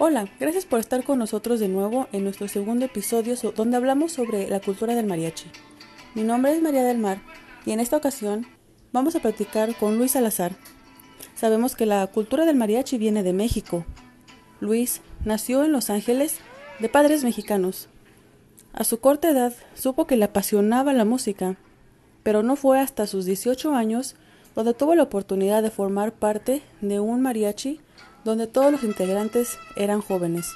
Hola, gracias por estar con nosotros de nuevo en nuestro segundo episodio donde hablamos sobre la cultura del mariachi. Mi nombre es María del Mar y en esta ocasión vamos a platicar con Luis Salazar. Sabemos que la cultura del mariachi viene de México. Luis nació en Los Ángeles de padres mexicanos. A su corta edad supo que le apasionaba la música, pero no fue hasta sus 18 años donde tuvo la oportunidad de formar parte de un mariachi donde todos los integrantes eran jóvenes.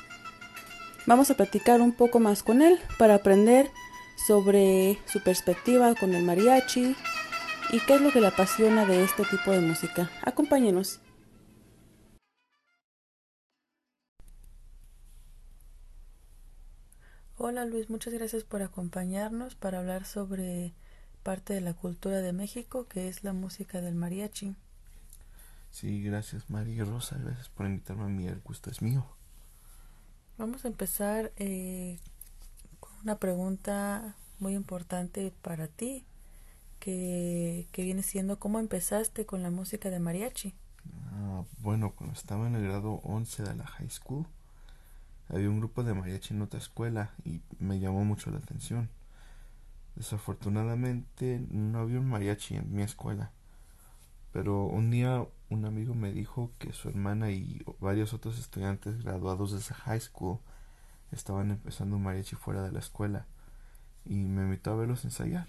Vamos a platicar un poco más con él para aprender sobre su perspectiva con el mariachi y qué es lo que le apasiona de este tipo de música. Acompáñenos. Hola Luis, muchas gracias por acompañarnos para hablar sobre parte de la cultura de México, que es la música del mariachi. Sí, gracias María Rosa, gracias por invitarme a mí, el gusto es mío. Vamos a empezar eh, una pregunta muy importante para ti, que, que, viene siendo cómo empezaste con la música de mariachi. Ah, bueno, cuando estaba en el grado 11 de la high school, había un grupo de mariachi en otra escuela y me llamó mucho la atención. Desafortunadamente no había un mariachi en mi escuela, pero un día un amigo me dijo que su hermana y varios otros estudiantes graduados de esa high school estaban empezando un mariachi fuera de la escuela y me invitó a verlos ensayar.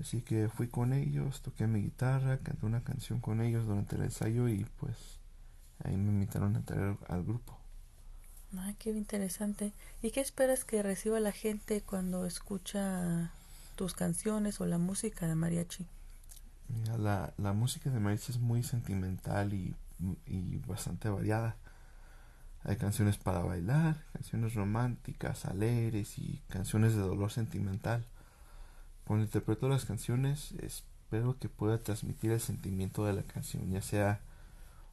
Así que fui con ellos, toqué mi guitarra, canté una canción con ellos durante el ensayo y pues ahí me invitaron a entrar al grupo. Ay, qué interesante. ¿Y qué esperas que reciba la gente cuando escucha tus canciones o la música de mariachi? la, la música de mariachi es muy sentimental y, y bastante variada. Hay canciones para bailar, canciones románticas, alegres y canciones de dolor sentimental. Cuando interpreto las canciones, espero que pueda transmitir el sentimiento de la canción, ya sea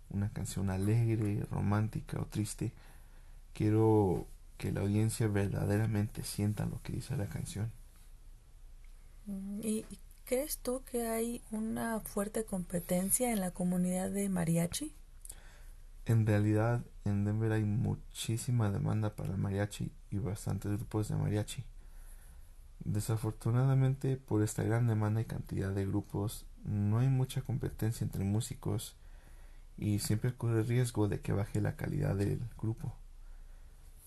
una canción alegre, romántica o triste. Quiero que la audiencia verdaderamente sienta lo que dice la canción. Mm, ¿Y ¿Crees tú que hay una fuerte competencia en la comunidad de mariachi? En realidad, en Denver hay muchísima demanda para el mariachi y bastantes grupos de mariachi. Desafortunadamente, por esta gran demanda y cantidad de grupos, no hay mucha competencia entre músicos y siempre ocurre el riesgo de que baje la calidad del grupo.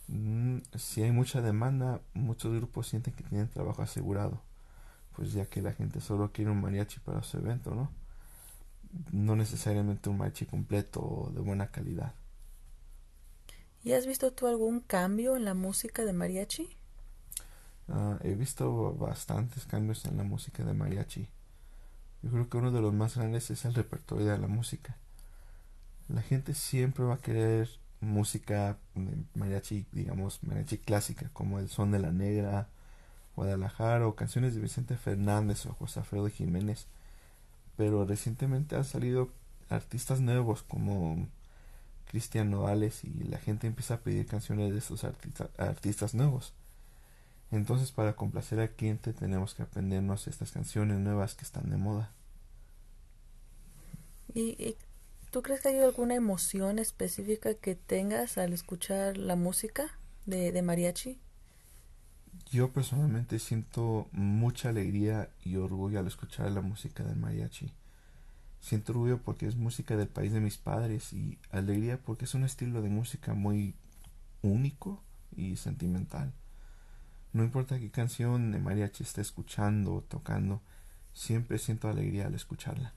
Mm, si hay mucha demanda, muchos grupos sienten que tienen trabajo asegurado pues ya que la gente solo quiere un mariachi para su evento, ¿no? No necesariamente un mariachi completo o de buena calidad. ¿Y has visto tú algún cambio en la música de mariachi? Ah, he visto bastantes cambios en la música de mariachi. Yo creo que uno de los más grandes es el repertorio de la música. La gente siempre va a querer música de mariachi, digamos, mariachi clásica, como el son de la negra, Guadalajara o canciones de Vicente Fernández o José Alfredo Jiménez. Pero recientemente han salido artistas nuevos como Cristian Nodales y la gente empieza a pedir canciones de estos artistas nuevos. Entonces para complacer al cliente tenemos que aprendernos estas canciones nuevas que están de moda. ¿Y, tú crees que hay alguna emoción específica que tengas al escuchar la música de, de mariachi? Yo personalmente siento mucha alegría y orgullo al escuchar la música del mariachi. Siento orgullo porque es música del país de mis padres y alegría porque es un estilo de música muy único y sentimental. No importa qué canción de mariachi esté escuchando o tocando, siempre siento alegría al escucharla.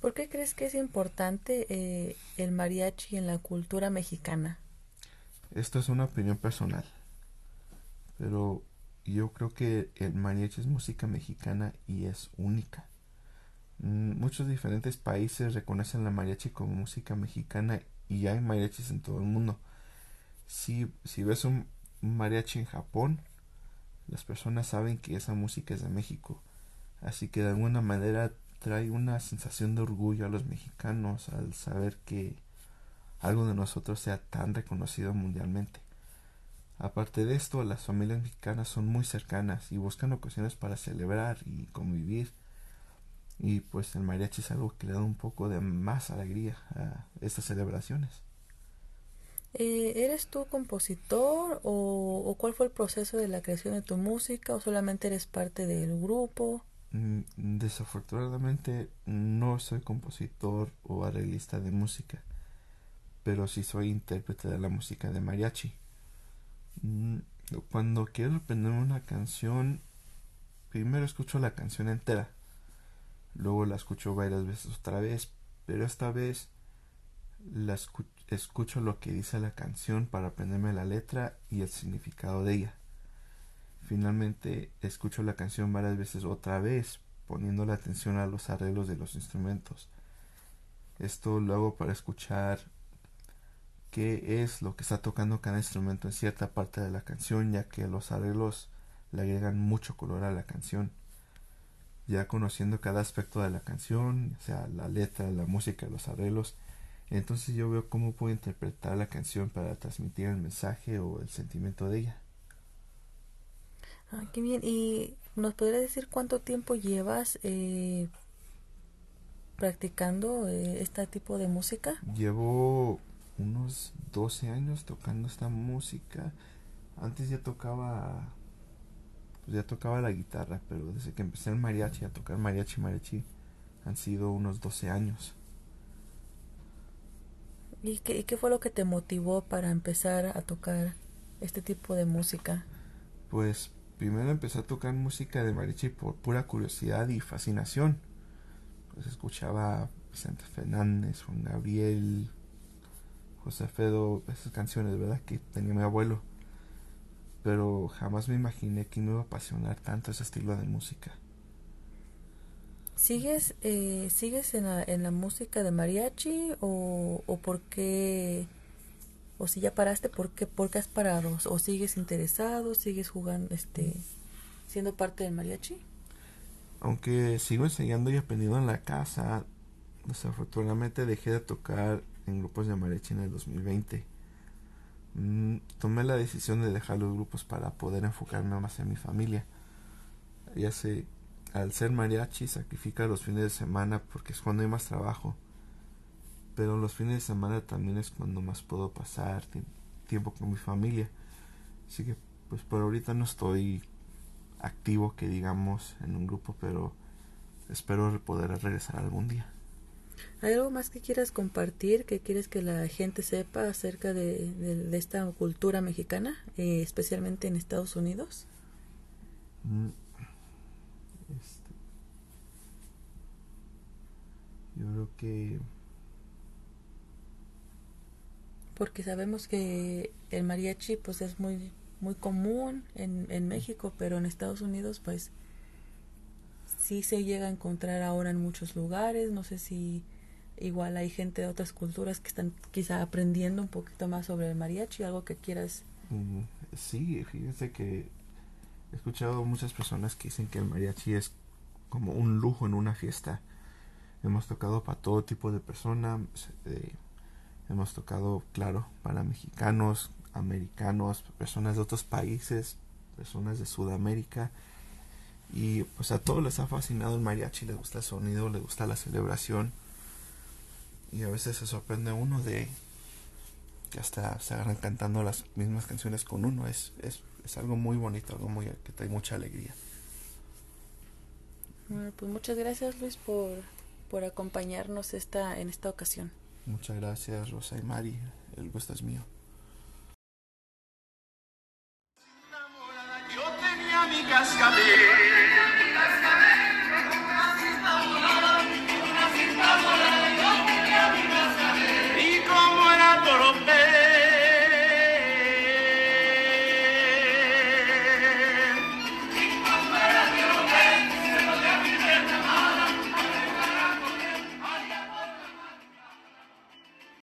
¿Por qué crees que es importante eh, el mariachi en la cultura mexicana? Esto es una opinión personal pero yo creo que el mariachi es música mexicana y es única. Mm, muchos diferentes países reconocen la mariachi como música mexicana y hay mariachis en todo el mundo. Si, si ves un mariachi en Japón, Las personas saben que esa música es de México, así que de alguna manera trae una sensación de orgullo a los mexicanos al saber que algo de nosotros sea tan reconocido mundialmente. Aparte de esto, las familias mexicanas son muy cercanas y buscan ocasiones para celebrar y convivir. Y pues el mariachi es algo que le da un poco de más alegría a estas celebraciones. Eh, ¿Eres tú compositor o, o, cuál fue el proceso de la creación de tu música o solamente eres parte del grupo? Mm, desafortunadamente no soy compositor o arreglista de música, pero sí soy intérprete de la música de mariachi. Mm, cuando quiero aprender una canción, primero escucho la canción entera, luego la escucho varias veces otra vez, pero esta vez la escucho lo que dice la canción para aprenderme la letra y el significado de ella. Finalmente escucho la canción varias veces otra vez, poniendo la atención a los arreglos de los instrumentos. Esto lo hago para escuchar qué es lo que está tocando cada instrumento en cierta parte de la canción, ya que los arreglos le agregan mucho color a la canción. Ya conociendo cada aspecto de la canción, sea la letra, la música, los arreglos, entonces yo veo cómo puedo interpretar la canción para transmitir el mensaje o el sentimiento de ella. Ah, qué bien. ¿Y nos podrías decir cuánto tiempo llevas eh, practicando eh, este tipo de música? Llevo unos 12 años tocando esta música. Antes ya tocaba pues ya tocaba la guitarra, pero desde que empecé el mariachi a tocar mariachi mariachi han sido unos 12 años. ¿Y qué, qué fue lo que te motivó para empezar a tocar este tipo de música? Pues Primero empecé a tocar música de mariachi por pura curiosidad y fascinación. Pues escuchaba Vicente Fernández, Juan Gabriel, José Fedo, esas canciones, ¿verdad? Que tenía mi abuelo. Pero jamás me imaginé que me iba a apasionar tanto ese estilo de música. ¿Sigues, eh, ¿sigues en la, en la música de mariachi o, o por qué o si ya paraste, ¿por qué, ¿por qué has parado? ¿O sigues interesado? ¿Sigues jugando, este, siendo parte del mariachi? Aunque sigo enseñando y aprendiendo en la casa, desafortunadamente dejé de tocar en grupos de mariachi en el 2020. Mm, tomé la decisión de dejar los grupos para poder enfocarme más en mi familia. Ya sé, al ser mariachi sacrifica los fines de semana porque es cuando hay más trabajo pero los fines de semana también es cuando más puedo pasar tiempo con mi familia. Así que pues por ahorita no estoy activo que digamos en un grupo, pero espero poder regresar algún día. ¿Hay algo más que quieras compartir, que quieres que la gente sepa acerca de, esta cultura mexicana, eh, especialmente en Estados Unidos? Mm, este, yo creo que porque sabemos que el mariachi pues es muy muy común en, en México, pero en Estados Unidos pues sí se llega a encontrar ahora en muchos lugares, no sé si igual hay gente de otras culturas que están quizá aprendiendo un poquito más sobre el mariachi, algo que quieras. Mm, sí, fíjense que he escuchado muchas personas que dicen que el mariachi es como un lujo en una fiesta. Hemos tocado para todo tipo de personas, eh, Hemos tocado, claro, para mexicanos, americanos, personas de otros países, personas de Sudamérica. Y pues a todos les ha fascinado el mariachi, les gusta el sonido, les gusta la celebración. Y a veces se sorprende uno de que hasta se agarran cantando las mismas canciones con uno. Es, es, es algo muy bonito, algo muy que trae mucha alegría. Bueno, pues muchas gracias Luis por, por acompañarnos esta, en esta ocasión. Muchas gracias, Rosa y Mari. El gusto es mío. Y como era torpe